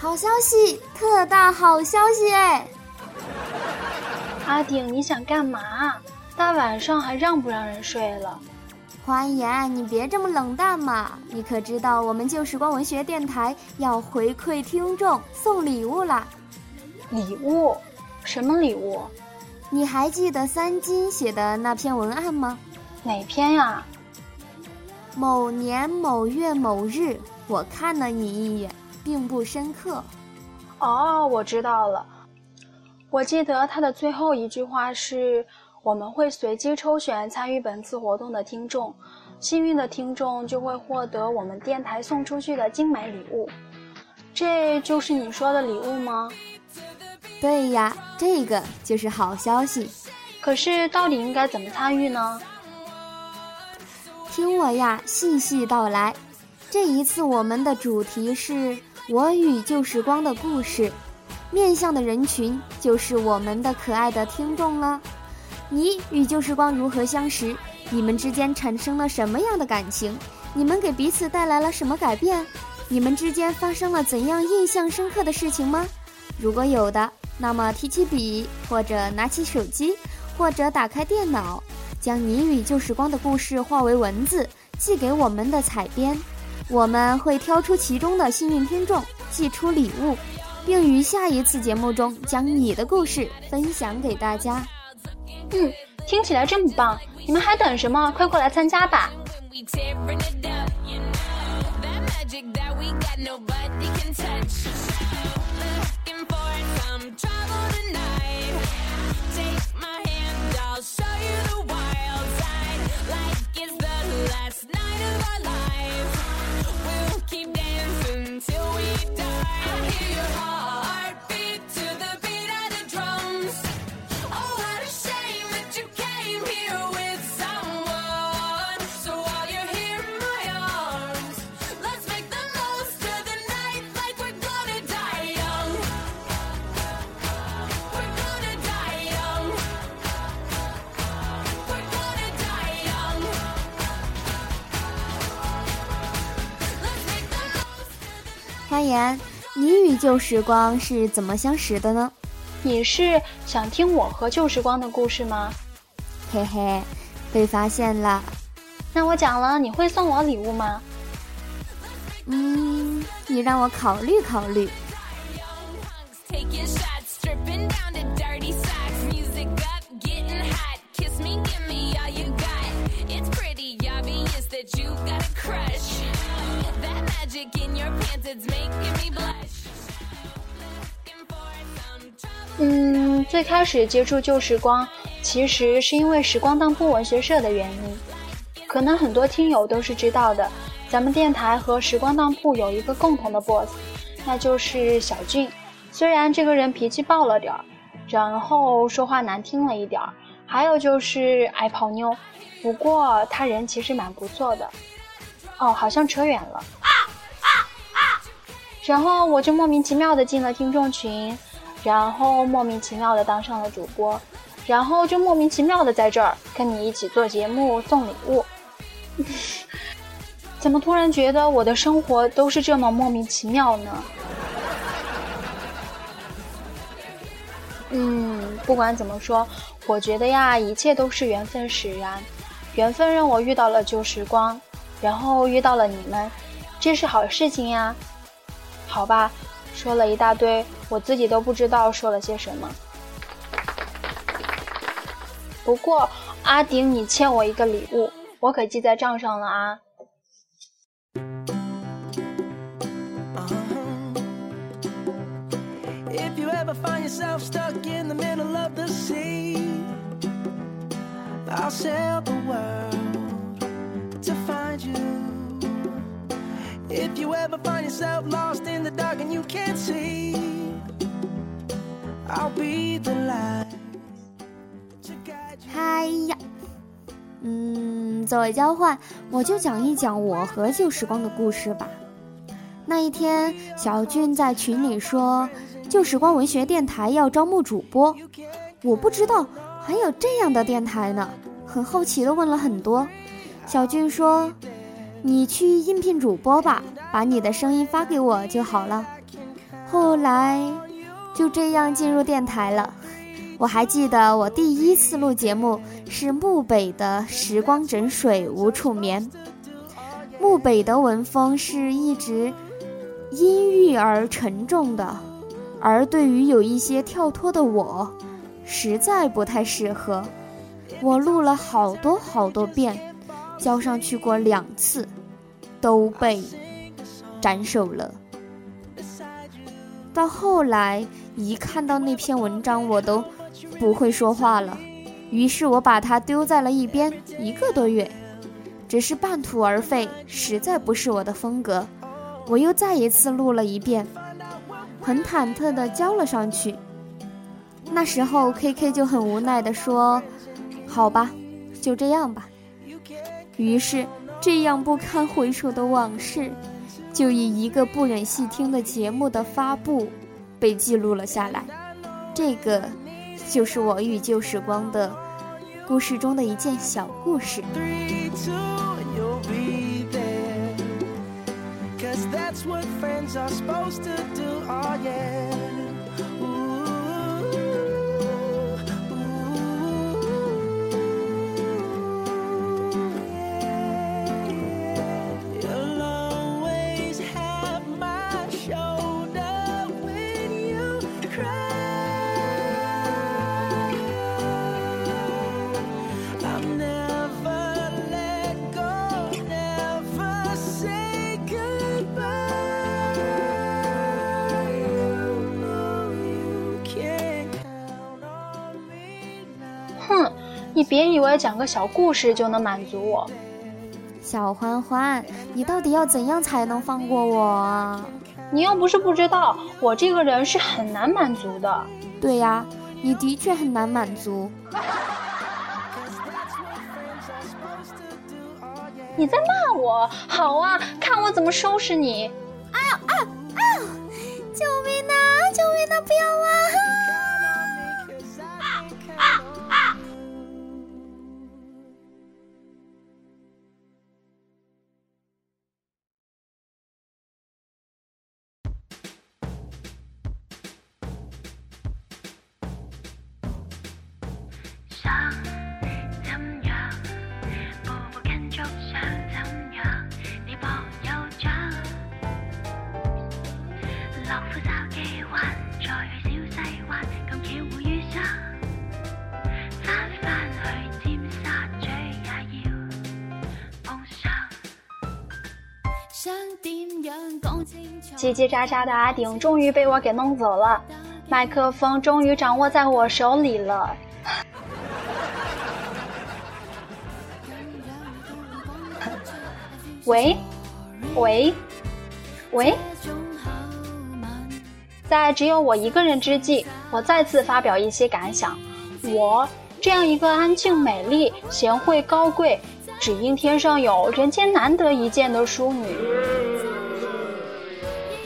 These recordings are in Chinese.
好消息，特大好消息哎！阿顶，你想干嘛？大晚上还让不让人睡了？欢颜，你别这么冷淡嘛！你可知道我们旧时光文学电台要回馈听众送礼物啦？礼物？什么礼物？你还记得三金写的那篇文案吗？哪篇呀？某年某月某日，我看了你一眼，并不深刻。哦，我知道了。我记得他的最后一句话是：“我们会随机抽选参与本次活动的听众，幸运的听众就会获得我们电台送出去的精美礼物。”这就是你说的礼物吗？对呀，这个就是好消息。可是，到底应该怎么参与呢？听我呀，细细道来。这一次我们的主题是我与旧时光的故事，面向的人群就是我们的可爱的听众了。你与旧时光如何相识？你们之间产生了什么样的感情？你们给彼此带来了什么改变？你们之间发生了怎样印象深刻的事情吗？如果有的，那么提起笔，或者拿起手机，或者打开电脑。将你与旧时光的故事化为文字，寄给我们的采编，我们会挑出其中的幸运听众，寄出礼物，并于下一次节目中将你的故事分享给大家。嗯，听起来这么棒，你们还等什么？快过来参加吧！欢颜，你与旧时光是怎么相识的呢？你是想听我和旧时光的故事吗？嘿嘿，被发现了。那我讲了，你会送我礼物吗？嗯，你让我考虑考虑。嗯，最开始接触旧时光，其实是因为时光当铺文学社的原因。可能很多听友都是知道的，咱们电台和时光当铺有一个共同的 boss，那就是小俊。虽然这个人脾气暴了点儿，然后说话难听了一点儿，还有就是爱泡妞，不过他人其实蛮不错的。哦，好像扯远了。然后我就莫名其妙的进了听众群，然后莫名其妙的当上了主播，然后就莫名其妙的在这儿跟你一起做节目送礼物。怎么突然觉得我的生活都是这么莫名其妙呢？嗯，不管怎么说，我觉得呀，一切都是缘分使然，缘分让我遇到了旧时光，然后遇到了你们，这是好事情呀。好吧，说了一大堆，我自己都不知道说了些什么。不过阿顶，你欠我一个礼物，我可记在账上了啊。If you ever find yourself lost in the dark and you can't see, I'll be the light. 嗨呀，嗯，作为交换，我就讲一讲我和旧时光的故事吧。那一天，小俊在群里说，旧时光文学电台要招募主播，我不知道还有这样的电台呢，很好奇的问了很多。小俊说。你去应聘主播吧，把你的声音发给我就好了。后来就这样进入电台了。我还记得我第一次录节目是木北的时光枕水无处眠。木北的文风是一直阴郁而沉重的，而对于有一些跳脱的我，实在不太适合。我录了好多好多遍，交上去过两次，都被斩首了。到后来，一看到那篇文章，我都不会说话了。于是我把它丢在了一边，一个多月。只是半途而废，实在不是我的风格。我又再一次录了一遍，很忐忑地交了上去。那时候 K K 就很无奈地说：“好吧，就这样吧。”于是，这样不堪回首的往事，就以一个不忍细听的节目的发布，被记录了下来。这个，就是我与旧时光的故事中的一件小故事。That's what friends are supposed to do, oh yeah. 你别以为讲个小故事就能满足我，小欢欢，你到底要怎样才能放过我啊？你又不是不知道，我这个人是很难满足的。对呀，你的确很难满足。你在骂我？好啊，看我怎么收拾你！啊啊啊！救命啊！救命啊！不要啊！叽叽喳喳的阿顶终于被我给弄走了，麦克风终于掌握在我手里了。喂，喂，喂！在只有我一个人之际，我再次发表一些感想。我这样一个安静、美丽、贤惠、高贵，只因天上有人间难得一见的淑女。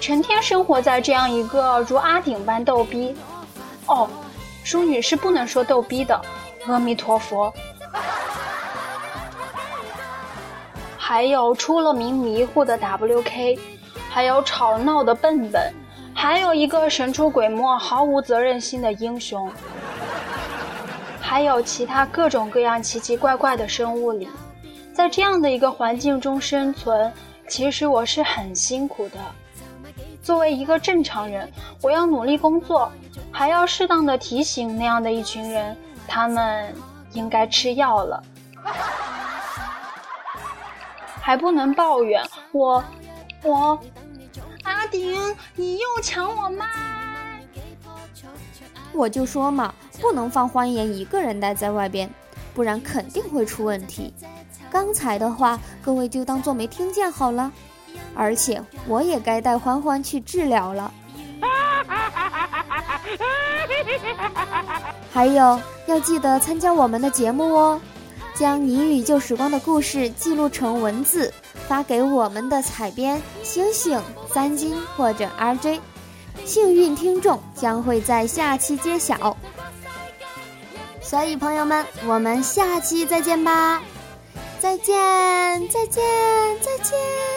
成天生活在这样一个如阿顶般逗逼，哦，淑女是不能说逗逼的，阿弥陀佛。还有出了名迷糊的 WK，还有吵闹的笨笨，还有一个神出鬼没、毫无责任心的英雄，还有其他各种各样奇奇怪怪的生物里，在这样的一个环境中生存，其实我是很辛苦的。作为一个正常人，我要努力工作，还要适当的提醒那样的一群人，他们应该吃药了，还不能抱怨我，我，阿顶，你又抢我麦，我就说嘛，不能放欢颜一个人待在外边，不然肯定会出问题。刚才的话，各位就当做没听见好了。而且我也该带欢欢去治疗了。还有要记得参加我们的节目哦，将你与旧时光的故事记录成文字，发给我们的采编星星、三金或者 RJ，幸运听众将会在下期揭晓。所以朋友们，我们下期再见吧！再见，再见，再见。